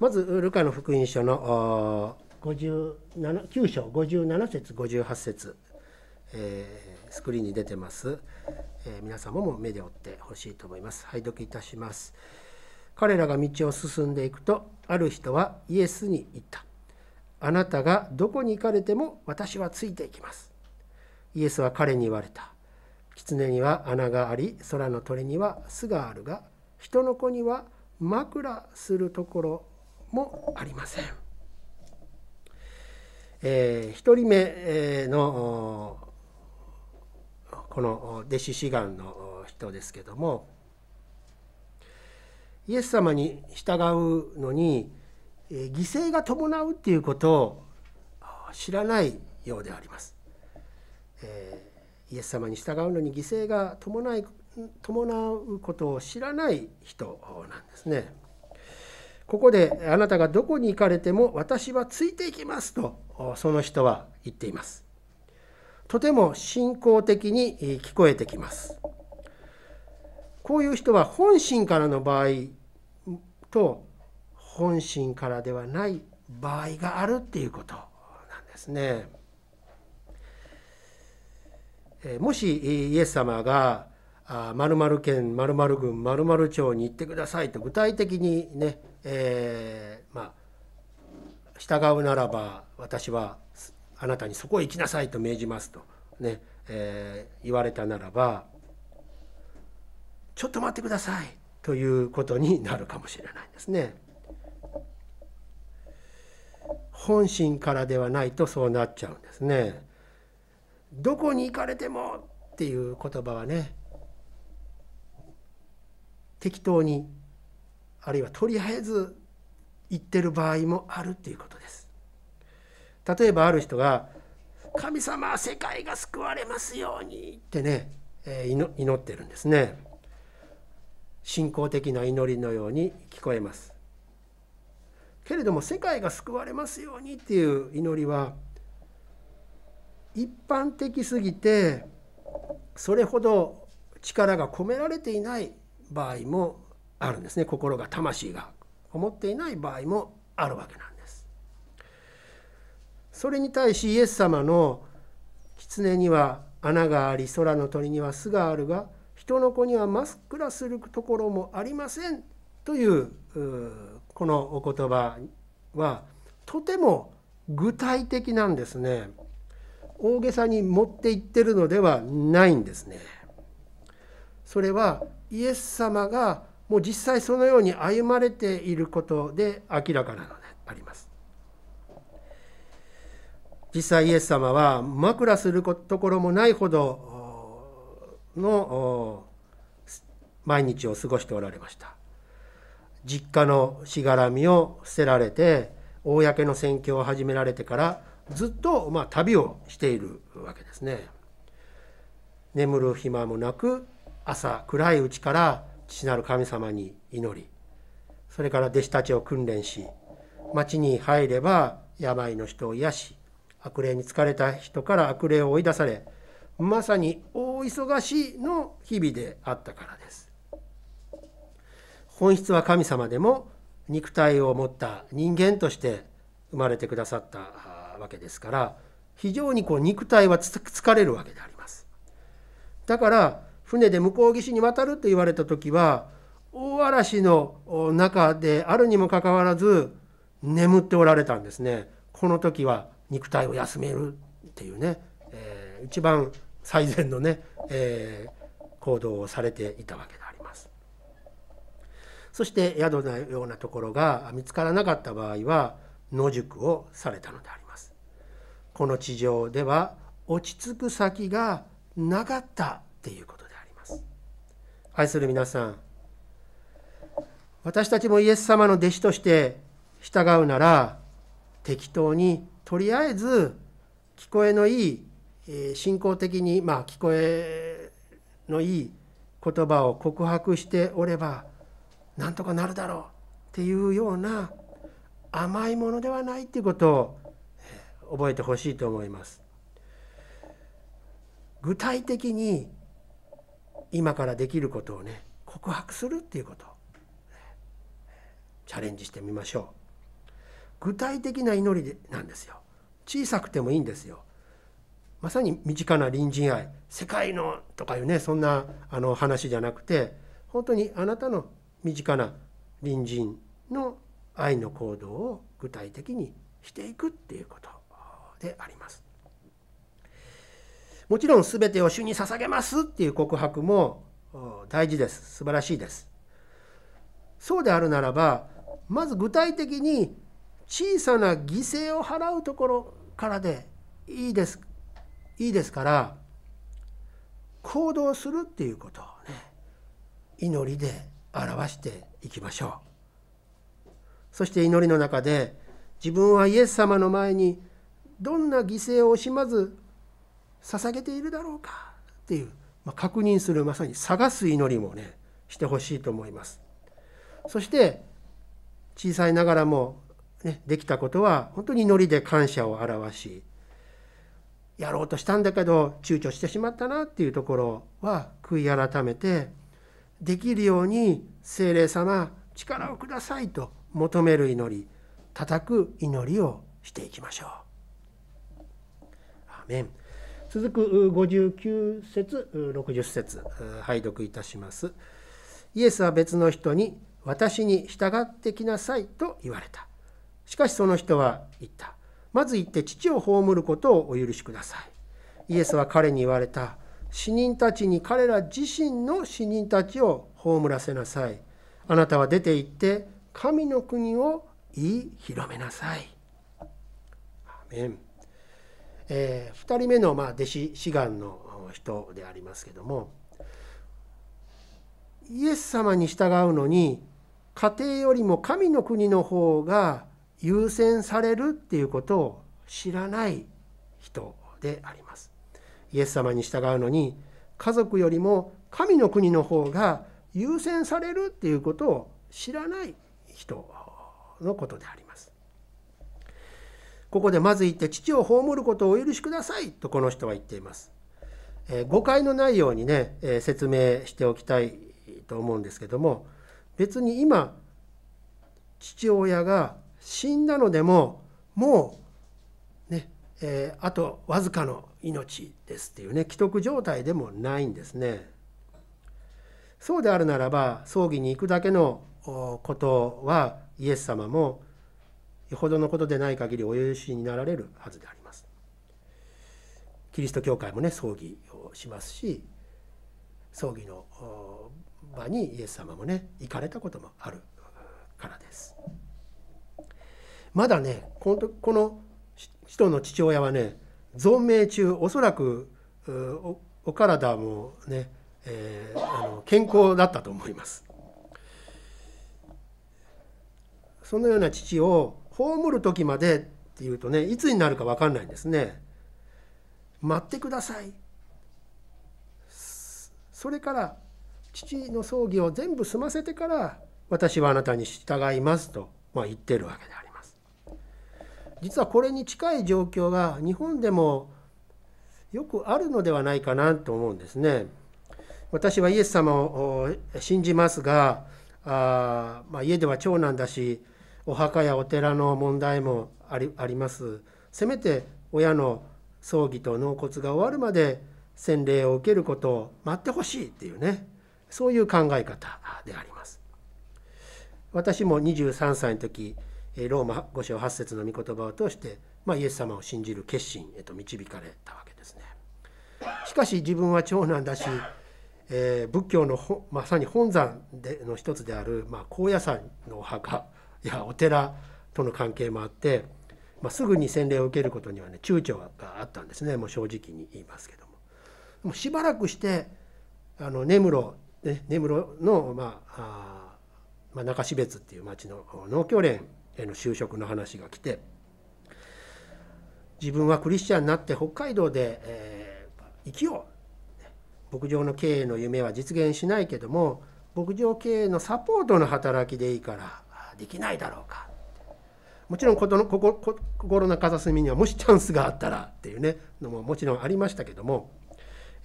まずルカの福音書の9章57節58節、えー、スクリーンに出てます、えー、皆様も目で追ってほしいと思います。拝読いたします。彼らが道を進んでいくとある人はイエスに言った。あなたがどこに行かれても私はついていきます。イエスは彼に言われた。狐には穴があり空の鳥には巣があるが人の子には枕するところもありません。えー、1人目のこの弟子志願の人ですけどもイエス様に従うのに犠牲が伴うっていうことを知らないようであります。えー、イエス様に従うのに犠牲が伴い伴うことを知らない人なんですね。ここであなたがどこに行かれても私はついていきますとその人は言っています。とても信仰的に聞こえてきます。こういう人は本心からの場合と本心からではない場合があるっていうことなんですね。もしイエス様が〇〇県〇〇郡〇〇町に行ってくださいと具体的にね、えー、まあ従うならば私はあなたにそこへ行きなさいと命じますとね、えー、言われたならばちょっと待ってくださいということになるかもしれないですね。本心からではないとそうなっちゃうんですね。どこに行かれてもっていう言葉はね適当にあるいはとりあえず言ってる場合もあるっていうことです。例えばある人が「神様世界が救われますように」ってね、えー、祈ってるんですね。信仰的な祈りのように聞こえます。けれども世界が救われますようにっていう祈りは一般的すぎてそれほど力が込められていない場合もあるんですね心が魂が思っていない場合もあるわけなんです。それに対しイエス様の狐には穴があり空の鳥には巣があるが人の子にはマスクラするところもありませんというこのお言葉はとても具体的なんですね。大げさに持っていってるのではないんですね。それはイエス様がもう実際そのように歩まれていることで明らかなのであります。実際イエス様は枕するところもないほどの毎日を過ごしておられました。実家のしがらみを捨てられて公の宣教を始められてからずっとま旅をしているわけですね。眠る暇もなく朝暗いうちから父なる神様に祈りそれから弟子たちを訓練し町に入れば病の人を癒し悪霊に疲れた人から悪霊を追い出されまさに大忙しの日々であったからです。本質は神様でも肉体を持った人間として生まれてくださったわけですから非常にこう肉体は疲れるわけであります。だから船で向こう岸に渡ると言われた時は大嵐の中であるにもかかわらず眠っておられたんですね。この時は肉体を休めるっていうね、えー、一番最善のね、えー、行動をされていたわけであります。そして宿のようなところが見つからなかった場合は野宿をされたのであります。この地上では落ち着く先がなかったっていうこと愛する皆さん私たちもイエス様の弟子として従うなら適当にとりあえず聞こえのいいえ信仰的にまあ聞こえのいい言葉を告白しておればなんとかなるだろうっていうような甘いものではないっていうことを覚えてほしいと思います。具体的に今からできることをね告白するっていうことチャレンジしてみましょう。具体的な祈りなんですよ小さくてもいいんですよまさに身近な隣人愛世界のとかいうねそんなあの話じゃなくて本当にあなたの身近な隣人の愛の行動を具体的にしていくっていうことであります。もちろん全てを主に捧げますっていう告白も大事です。素晴らしいです。そうであるならばまず具体的に小さな犠牲を払うところからでいいです。いいですから行動するっていうことをね祈りで表していきましょう。そして祈りの中で自分はイエス様の前にどんな犠牲を惜しまず捧げているだろうかっていう、まあ、確認するまさに探す祈りもねしてほしいと思いますそして小さいながらも、ね、できたことは本当に祈りで感謝を表しやろうとしたんだけど躊躇してしまったなっていうところは悔い改めてできるように精霊様力をくださいと求める祈り叩く祈りをしていきましょう。アメン続く59節60節拝読いたします。イエスは別の人に「私に従ってきなさい」と言われた。しかしその人は言った。まず行って父を葬ることをお許しください。イエスは彼に言われた。死人たちに彼ら自身の死人たちを葬らせなさい。あなたは出て行って神の国を言い広めなさい。アメンえー、2人目のまあ弟子志願の人でありますけどもイエス様に従うのに家庭よりも神の国の方が優先されるっていうことを知らない人であります。イエス様に従うのに家族よりも神の国の方が優先されるっていうことを知らない人のことであります。ここでまず言って父を葬ることをお許しくださいとこの人は言っています。え誤解のないようにね、え説明しておきたいと思うんですけども別に今父親が死んだのでももうね、えー、あとわずかの命ですっていうね既得状態でもないんですね。そうであるならば葬儀に行くだけのことはイエス様もよほどのことでない限りお許しになられるはずであります。キリスト教会もね葬儀をしますし葬儀の場にイエス様もね行かれたこともあるからです。まだねこのこの人の父親はね存命中おそらくお体もね、えー、あの健康だったと思います。そのような父を葬る時までっていうとねいつになるか分かんないんですね。待ってください。それから父の葬儀を全部済ませてから私はあなたに従いますと、まあ、言ってるわけであります。実はこれに近い状況が日本でもよくあるのではないかなと思うんですね。私はイエス様を信じますがあ、まあ、家では長男だしお墓やお寺の問題もありあります。せめて親の葬儀と納骨が終わるまで洗礼を受けることを待ってほしいっていうねそういう考え方であります。私も23歳の時ローマ5章8節の御言葉を通して、まあ、イエス様を信じる決心へと導かれたわけですね。しかし自分は長男だし、えー、仏教のまさに本山での一つである、まあ、高野山のお墓やお寺との関係もあって、まあ、すぐに洗礼を受けることにはね躊躇があったんですねもう正直に言いますけども。もしばらくしてあの根室、ね、根室の、まあ、あまあ、中標津っていう町の農協連への就職の話が来て自分はクリスチャンになって北海道で、えー、生きよう牧場の経営の夢は実現しないけども牧場経営のサポートの働きでいいからできないだろうかもちろんの心の片隅にはもしチャンスがあったらっていうねのももちろんありましたけども、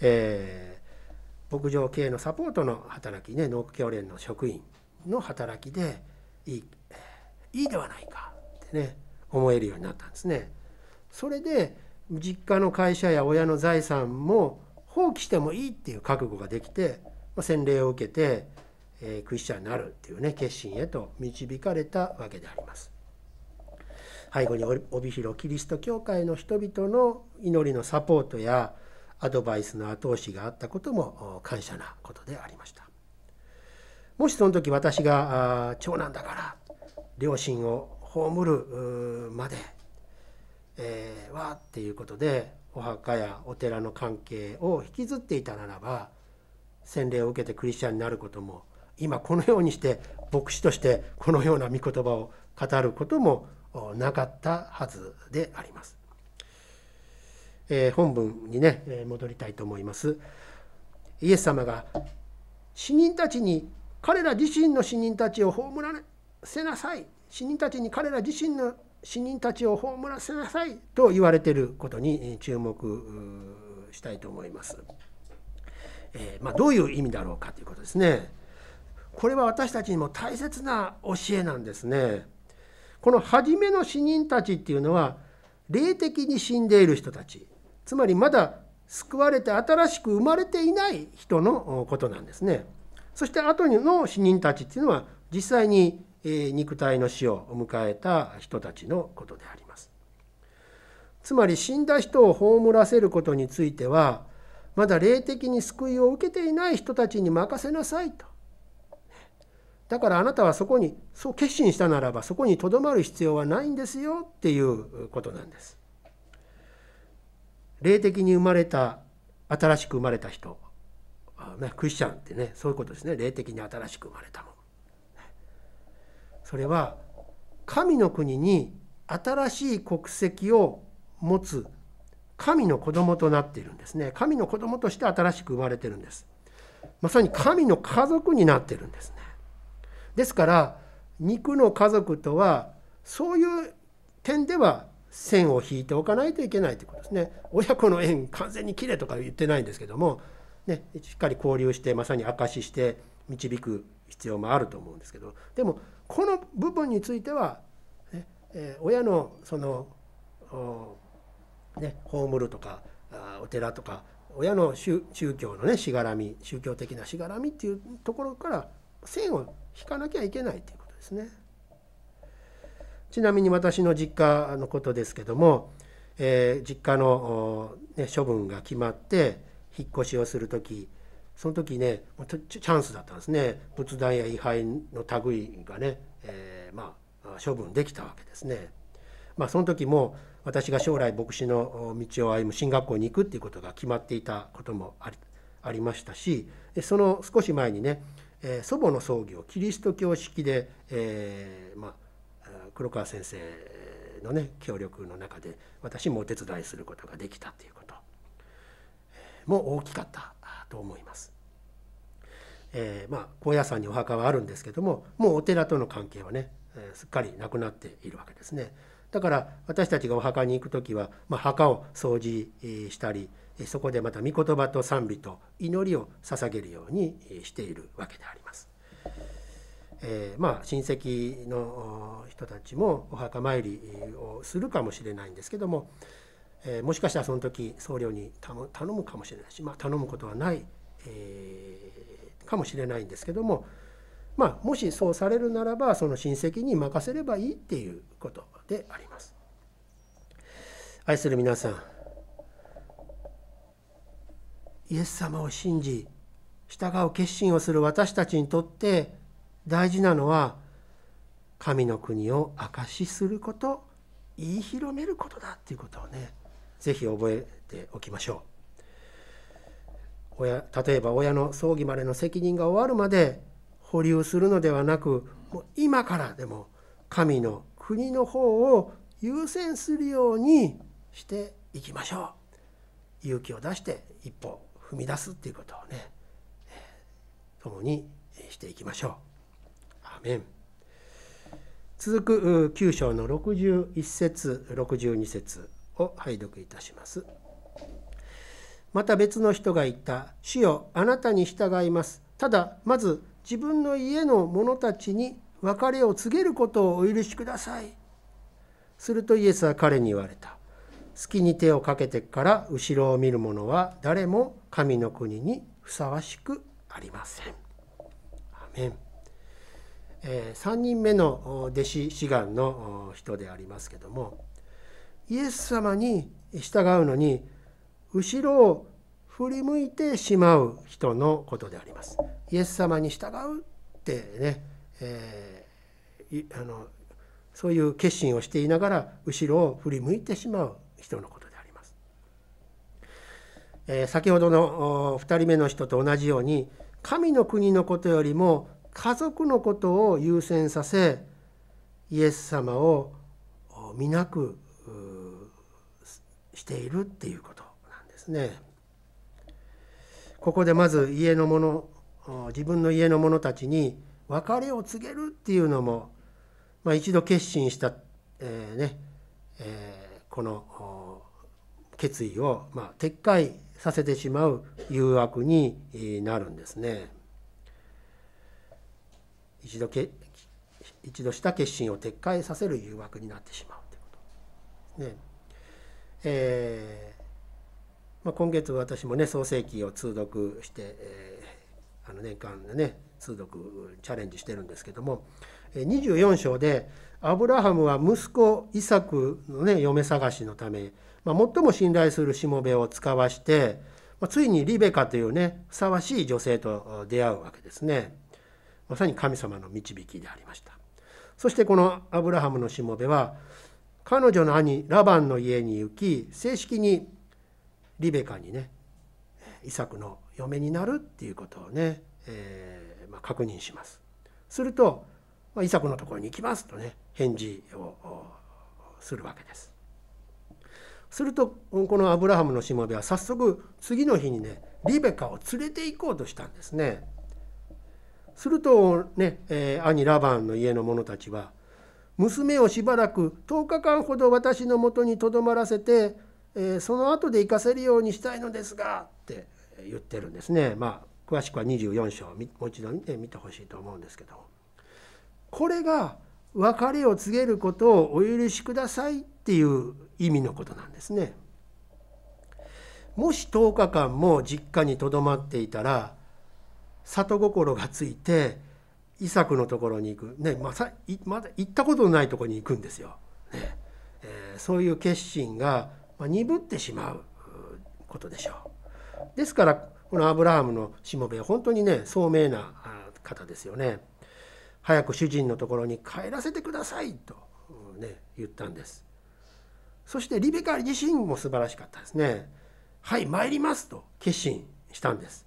えー、牧場経営のサポートの働きね農協連の職員の働きでいいいいではないかってね思えるようになったんですね。それで実家の会社や親の財産も放棄してもいいっていう覚悟ができて、ま、洗礼を受けて、えー、クリスチャンになるっていうね決心へと導かれたわけであります。背後に帯広キリスト教会の人々の祈りのサポートやアドバイスの後押しがあったことも感謝なことでありましたもしその時私が長男だから両親を葬るまで、えー、はっていうことでお墓やお寺の関係を引きずっていたならば洗礼を受けてクリスチャンになることも今このようにして牧師としてこのような御言葉を語ることもなかったはずであります。えー、本文にね戻りたいと思います。イエス様が死人たちに彼ら自身の死人たちを葬らせなさい死人たちに彼ら自身の死人たちを葬らせなさいと言われていることに注目したいと思います。えー、まあ、どういう意味だろうかということですね。これは私たちにも大切な教えなんですね。この初めの死人たちっていうのは霊的に死んでいる人たちつまりまだ救われて新しく生まれていない人のことなんですね。そして後の死人たちっていうのは実際に肉体の死を迎えた人たちのことであります。つまり死んだ人を葬らせることについてはまだ霊的に救いを受けていない人たちに任せなさいとだからあなたはそこにそう決心したならばそこにとどまる必要はないんですよっていうことなんです。霊的に生まれた新しく生まれた人。クリスチャンってねそういうことですね。霊的に新しく生まれたもの。それは神の国に新しい国籍を持つ神の子供となっているんですね。神の子供として新しく生まれてるんです。まさに神の家族になってるんです。ですから肉の家族とはそういう点では線を引いておかないといけないということですね。親子の縁完全に切れとか言ってないんですけども、ね、しっかり交流してまさに証しして導く必要もあると思うんですけどでもこの部分については、ねえー、親のその、ね、葬るとかお寺とか親の宗教のねしがらみ宗教的なしがらみっていうところから線を引かなきゃいけないということですね。ちなみに私の実家のことですけども、えー、実家の、ね、処分が決まって引っ越しをする時その時ねチャンスだったんですね仏壇や位牌の類がね、えー、まあ、処分できたわけですね。まあ、その時も私が将来牧師の道を歩む進学校に行くっていうことが決まっていたこともありましたしその少し前にねえー、祖母の葬儀をキリスト教式で、えー、まあ、黒川先生のね協力の中で私もお手伝いすることができたということも大きかったと思います。えー、まあ高野山にお墓はあるんですけどももうお寺との関係はね、えー、すっかりなくなっているわけですね。だから私たちがお墓に行く時は、まあ、墓を掃除したりそこでまた御言葉と賛美と祈りを捧げるようにしているわけであります。えー、まあ親戚の人たちもお墓参りをするかもしれないんですけども、えー、もしかしたらその時僧侶に頼むかもしれないし、まあ、頼むことはない、えー、かもしれないんですけども、まあ、もしそうされるならばその親戚に任せればいいっていうことであります。愛する皆さんイエス様を信じ従う決心をする私たちにとって大事なのは神の国を証しすること言い広めることだっていうことをね是非覚えておきましょう。親例えば親の葬儀までの責任が終わるまで保留するのではなくもう今からでも神の国の方を優先するようにしていきましょう。勇気を出して一歩踏み出すっていうことをね共にしていきましょう。アメン続く9章の61節62節を拝読いたします。また別の人が言った「主よあなたに従います」ただまず自分の家の者たちに別れを告げることをお許しください。するとイエスは彼に言われた。好きに手をかけてから後ろを見る者は誰も神の国にふさわしくありません。アメンえ、3人目の弟子志願の人でありますけどもイエス様に従うのに後ろを振り向いてしまう人のことであります。イエス様に従うってね、えー、あのそういう決心をしていながら後ろを振り向いてしまう人のことであります。えー、先ほどの2人目の人と同じように神の国のことよりも家族のことを優先させイエス様を見なくしているっていうことなんですね。ここでまず家の者自分の家の者たちに別れを告げるっていうのも、まあ、一度決心した、えー、ねえー、この決意を、まあ、撤回させてしまう誘惑になるんですね。一度け一度した決心を撤回させる誘惑になってしまうということね。えーまあ、今月私もね創世記を通読して、えー、あの年間でね通読チャレンジしてるんですけども24章でアブラハムは息子イサクのね嫁探しのため、まあ、最も信頼するしもべを使わして、まあ、ついにリベカというねふさわしい女性と出会うわけですね。まさに神様の導きでありましたそしてこのアブラハムのしもべは彼女の兄ラバンの家に行き正式にリベカにねイサクの嫁になるっていうことをね、えー、まあ、確認しますすると、まあ、イサクのところに行きますとね返事をするわけです。するとこのアブラハムのしもべは早速次の日にねリベカを連れて行こうとしたんですね。するとね、えー、兄ラバンの家の者たちは娘をしばらく10日間ほど私のもとにとどまらせて、えー、その後で行かせるようにしたいのですがって言ってるんですね。まあ詳しくは24章もう一度見てほしいと思うんですけども。これが別れを告げることをお許しくださいっていう意味のことなんですね。もし10日間も実家にとどまっていたら里心がついてイサクのところに行く、ね、まさまだ行ったことのないところに行くんですよ。ねえー、そういう決心がま鈍ってしまうことでしょう。ですからこのアブラハムのしもべは本当にね聡明な方ですよね。早く主人のところに帰らせてくださいと、ね、言ったんです。そしてリベカ自身も素晴らしかったですね。はい参りますと決心したんです。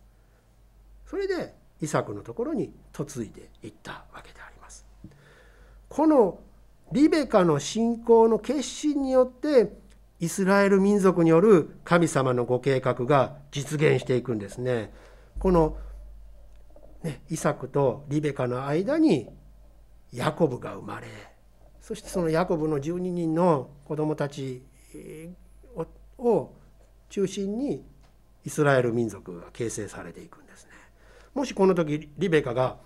それでイサクのところに嫁いでいったわけであります。このリベカの信仰の決心によってイスラエル民族による神様のご計画が実現していくんですね。この、ね、イサクとリベカの間にヤコブが生まれそしてそのヤコブの12人の子供たちを中心にイスラエル民族が形成されていくんですね。もしこの時リベカが、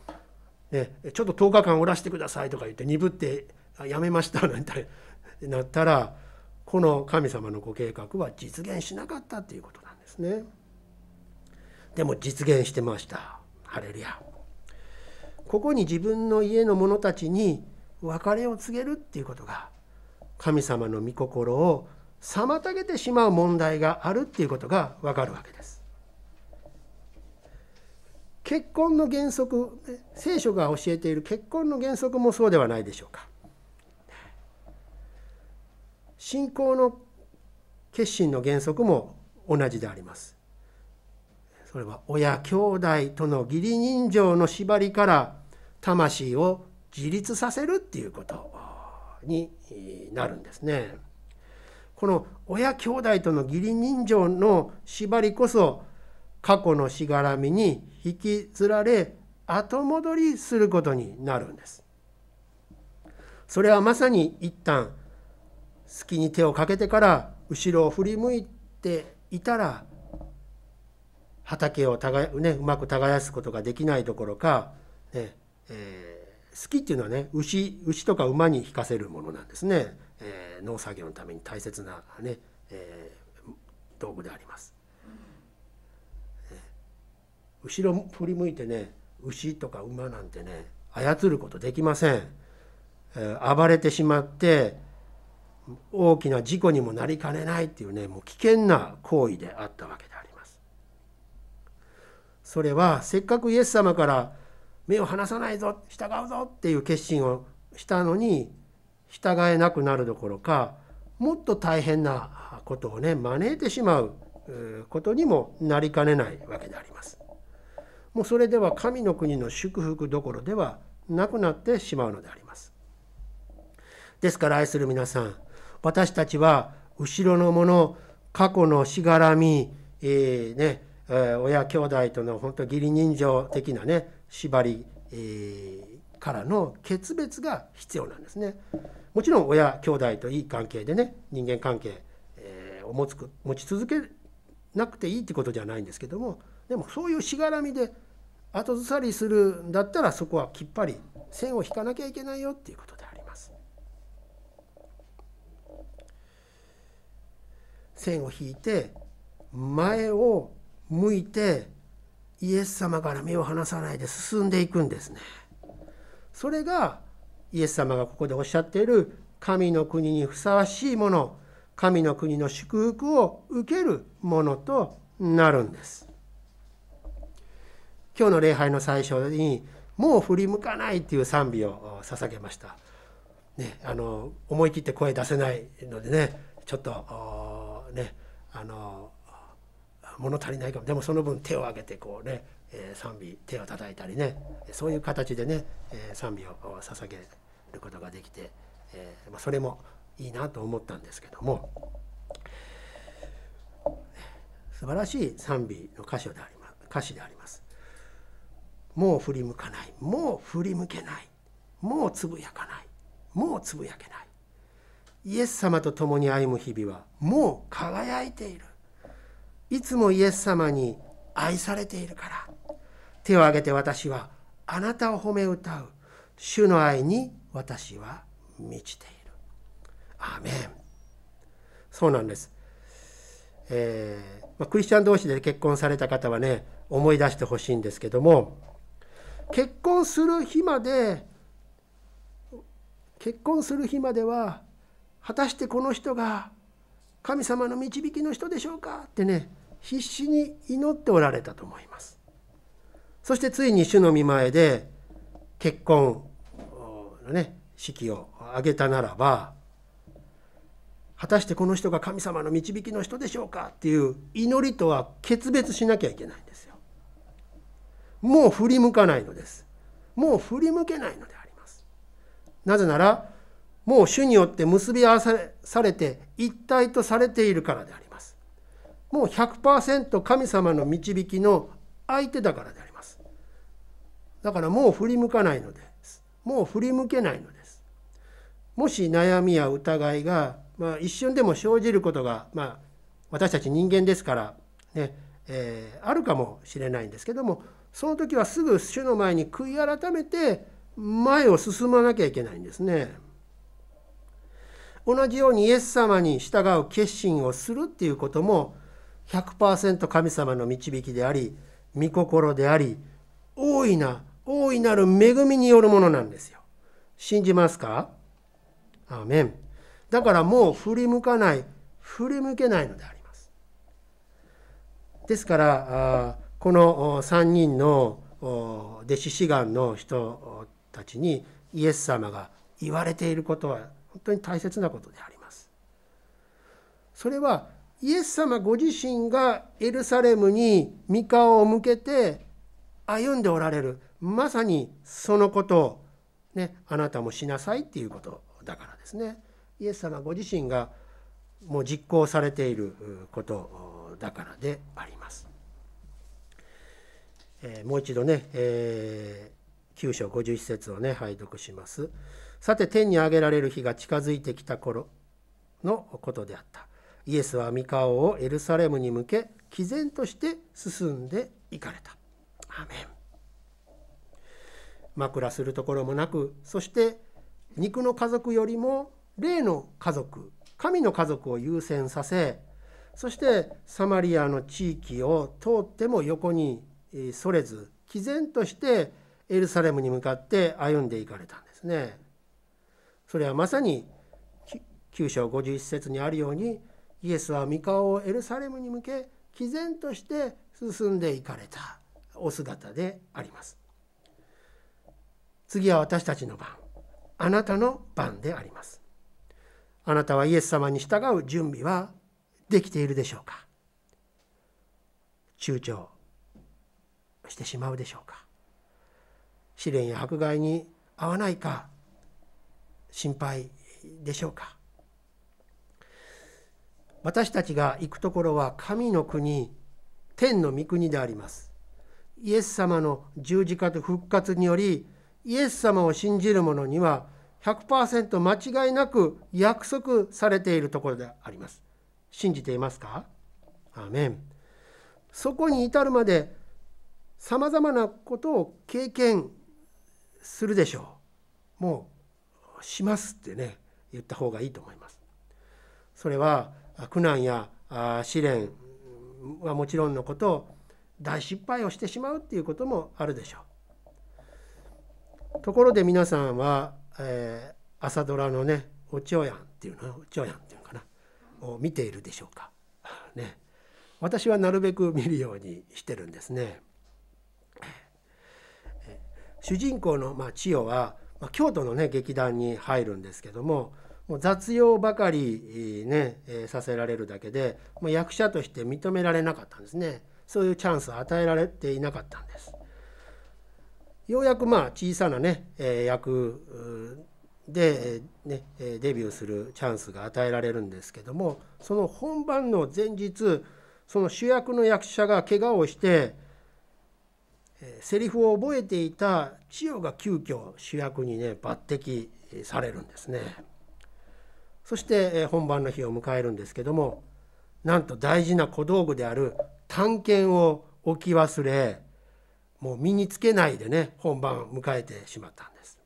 ね「ちょっと10日間おらしてください」とか言って鈍って「やめました」なんてなったらこの神様のご計画は実現しなかったっていうことなんですね。でも実現してました。ハレルヤ。ここに自分の家の者たちに別れを告げるっていうことが神様の御心を妨げてしまう問題があるっていうことがわかるわけです。結婚の原則聖書が教えている結婚の原則もそうではないでしょうか信仰の決心の原則も同じでありますそれは親兄弟との義理人情の縛りから魂を自立させるっていうことになるんですねこの親兄弟との義理人情の縛りこそ過去のしがらみに引きずられ後戻りすることになるんです。それはまさに一旦好きに手をかけてから後ろを振り向いていたら畑を耕、ね、うまく耕すことができないどころか、ねえー、好きっていうのはね牛牛とか馬に引かせるものなんですね。えー、農作業のために大切なね、えー、道具であります。後ろ振り向いてね牛とか馬なんてね操ることできません、えー、暴れてしまって大きな事故にもなりかねないっていうねもう危険な行為であったわけですそれはせっかくイエス様から目を離さないぞ従うぞっていう決心をしたのに従えなくなるどころかもっと大変なことをね招いてしまうことにもなりかねないわけであります。もうそれでは神の国の祝福どころではなくなってしまうのであります。ですから愛する皆さん私たちは後ろのもの過去のしがらみ、えー、ねえー、親兄弟との本当義理人情的なね縛り、からの決別が必要なんですね。もちろん親兄弟といい関係でね人間関係、えー、を持つ持ち続けなくていいってことじゃないんですけどもでもそういうしがらみで後ずさりするんだったらそこはきっぱり線を引かなきゃいけないよっていうことであります。線を引いて前を向いてイエス様から目を離さないで進んでいくんですね。それがイエス様がここでおっしゃっている神の国にふさわしいもの神の国の祝福を受けるものとなるんです。今日の礼拝の最初に「もう振り向かない」っていう賛美を捧げました。ね、あの思い切って声出せないのでねちょっとねあの物足りないかも。でもその分手を挙げてこうね、えー、賛美手を叩いたりねそういう形でね、えー、賛美を捧げることができて、えーまあ、それもいいなと思ったんですけども素晴らしい賛美の歌詞であります歌詞であります。もう振り向かない。もう振り向けない。もうつぶやかない。もうつぶやけない。イエス様と共に歩む日々はもう輝いている。いつもイエス様に愛されているから。手を挙げて私はあなたを褒め歌う。主の愛に私は満ちている。アーメン。そうなんです、えーまあ、クリスチャン同士で結婚された方はね思い出してほしいんですけども結婚する日まで結婚する日までは果たしてこの人が神様の導きの人でしょうかってね必死に祈っておられたと思います。そしてついに主の御前で結婚のね式を挙げたならば果たしてこの人が神様の導きの人でしょうか？っていう祈りとは決別しなきゃいけないんですよ。もう振り向かないのです。もう振り向けないのであります。なぜならもう主によって結び合わされて一体とされているからであります。もう100%神様の導きの相手だからであります。だからもう振り向かないのです。もう振り向けないのです。もし悩みや疑いが、まあ、一瞬でも生じることが、まあ、私たち人間ですからね、えー、あるかもしれないんですけどもその時はすぐ主の前に悔い改めて前を進まなきゃいけないんですね。同じようにイエス様に従う決心をするっていうことも100%神様の導きであり御心であり大いな大いなる恵みによるものなんですよ。信じますか？アーメン。だからもう振り向かない振り向けないのであります。ですからこの3人の弟子志願の人たちにイエス様が言われていることは本当に大切なことであります。それはイエス様ご自身がエルサレムに御顔を向けて歩んでおられるまさにそのことを、ね、あなたもしなさいっていうことだからですね。イエス様ご自身がもう実行されていることだからであります。え、もう一度ね、えー、9章51節をね拝読します。さて天に上げられる日が近づいてきた頃のことであった。イエスは御顔をエルサレムに向け毅然として進んで行かれた。アメン枕するところもなくそして肉の家族よりも霊の家族神の家族を優先させそしてサマリアの地域を通っても横にそれず毅然としてエルサレムに向かって歩んでいかれたんですね。それはまさに9章51節にあるようにイエスは御顔をエルサレムに向け毅然として進んでいかれたお姿であります。次は私たちの番あなたの番であります。あなたはイエス様に従う準備はできているでしょうか躊躇してしまうでしょうか試練や迫害に合わないか心配でしょうか私たちが行くところは神の国天の御国であります。イエス様の十字架と復活によりイエス様を信じる者には100%間違いなく約束されているところであります。信じていますか？アーメン。そこに至るまでさまざまなことを経験するでしょう。もうしますってね言った方がいいと思います。それは苦難や試練はもちろんのこと大失敗をしてしまうっていうこともあるでしょう。ところで皆さんは、えー、朝ドラのね「おちょやん」っていうの「おちょやん」っていうのかなを見ているでしょうか。ね、私はなるべく見るようにしてるんですね。主人公の、まあ、千代は、まあ、京都のね劇団に入るんですけどももう雑用ばかりね、えー、させられるだけでもう役者として認められなかったんですねそういうチャンスを与えられていなかったんですようやくまあ小さなね、えー、役で、ね、デビューするチャンスが与えられるんですけどもその本番の前日その主役の役者が怪我をしてセリフを覚えていた千代が急遽主役にね抜擢されるんですね。そして本番の日を迎えるんですけどもなんと大事な小道具である探検を置き忘れもう身につけないでね本番を迎えてしまったんです。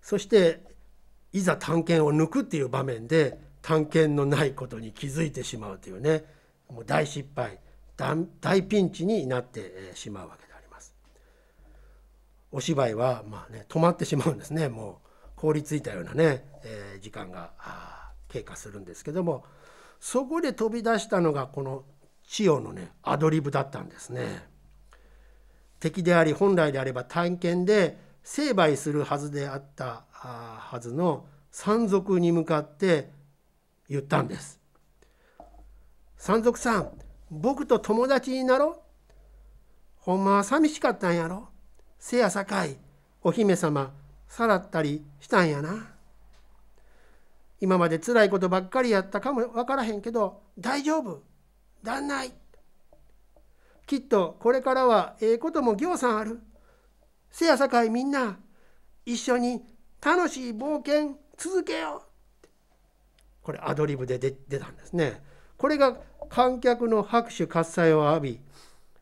そしていざ探検を抜くっていう場面で探検のないことに気づいてしまうというねもう大失敗大ピンチになってしまうわけであります。お芝居はまあね止まってしまうんですねもう。凍りついたようなね、えー、時間が経過するんですけどもそこで飛び出したのがこの千代のねアドリブだったんですね。敵であり本来であれば探検で成敗するはずであったはずの山賊に向かって言ったんです。山賊さん僕と友達になろほんまは寂しかったんやろせやさかいお姫様さらったりしたんやな。今まで辛いことばっかりやったかも分からへんけど大丈夫。旦那きっとこれからはええこともぎょうさんある。せやさかいみんな一緒に楽しい冒険続けよう。これアドリブで出たんですね。これが観客の拍手喝采を浴び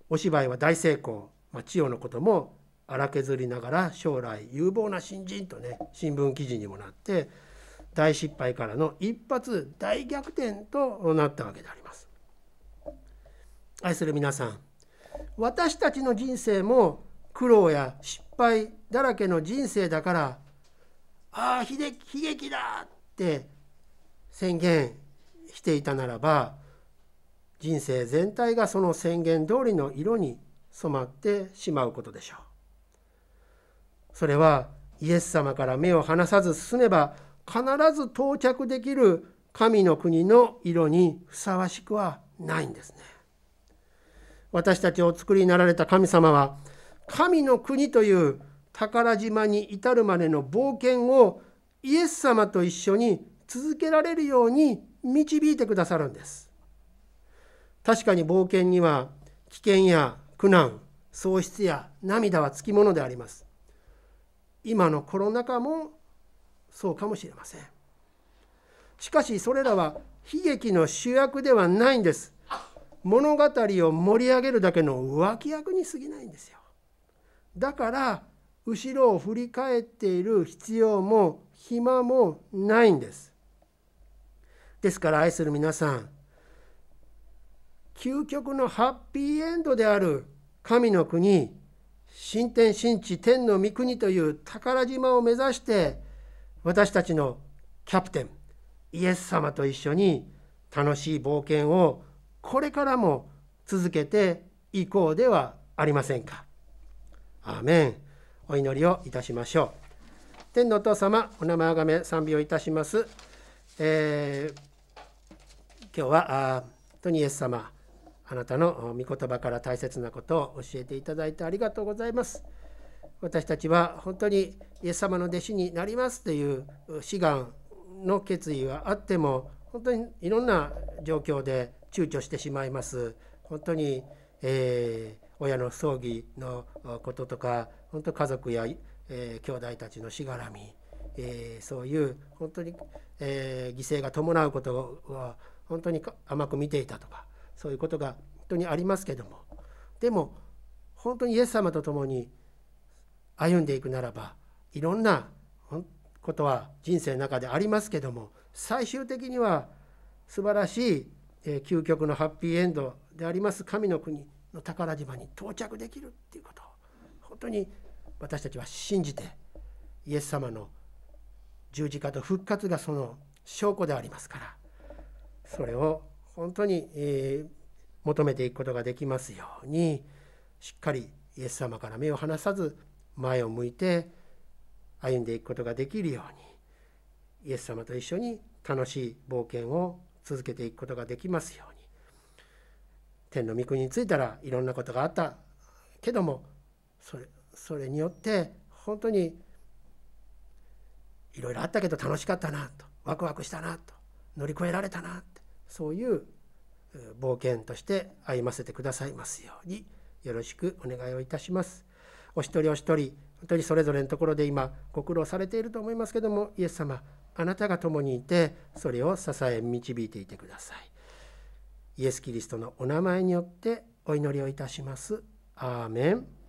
お芝居は大成功、まあ、千代のことも荒削りながら将来有望な新人とね新聞記事にもなって大失敗からの一発大逆転となったわけであります。愛する皆さん私たちの人生も苦労や失敗だらけの人生だからああ悲劇だって宣言していたならば人生全体がその宣言通りの色に染まってしまうことでしょう。それはイエス様から目を離さず進めば必ず到着できる神の国の色にふさわしくはないんですね。私たちをお作りになられた神様は神の国という宝島に至るまでの冒険をイエス様と一緒に続けられるように導いてくださるんです。確かに冒険には危険や苦難喪失や涙はつきものであります。今のコロナ禍もそうかもしれません。しかしそれらは悲劇の主役ではないんです。物語を盛り上げるだけの浮気役に過ぎないんですよ。だから後ろを振り返っている必要も暇もないんです。ですから愛する皆さん究極のハッピーエンドである神の国新天新地天の御国という宝島を目指して私たちのキャプテンイエス様と一緒に楽しい冒険をこれからも続けていこうではありませんか？アーメンお祈りをいたしましょう。天のお父様お名前あがめ賛美をいたします。えー、今日はあ本当にイエス様あなたの御言葉から大切なことを教えていただいてありがとうございます。私たちは本当にイエス様の弟子になりますという志願の決意はあっても本当にいろんな状況で躊躇してしまいます。本当に、えー、親の葬儀のこととか本当家族や、えー、兄弟たちのしがらみ、えー、そういう本当に、えー、犠牲が伴うことは本当に甘く見ていたとかそういうことが本当にありますけども。でも本当にイエス様と共に歩んでいくならばいろんなことは人生の中でありますけども最終的には素晴らしい、え究極のハッピーエンドであります神の国の宝島に到着できるっていうことを本当に私たちは信じてイエス様の十字架と復活がその証拠でありますからそれを本当に、え、求めていくことができますようにしっかりイエス様から目を離さず前を向いて歩んでいくことができるようにイエス様と一緒に楽しい冒険を続けていくことができますように。天の御国に着いたらいろんなことがあったけどもそれそれによって本当にいろいろあったけど楽しかったなとワクワクしたなと乗り越えられたなってそういう冒険として歩ませてくださいますようによろしくお願いをいたします。お一人お一人本当にそれぞれのところで今ご苦労されていると思いますけどもイエス様あなたが共にいてそれを支え導いていてください。イエス・キリストのお名前によってお祈りをいたします。アーメン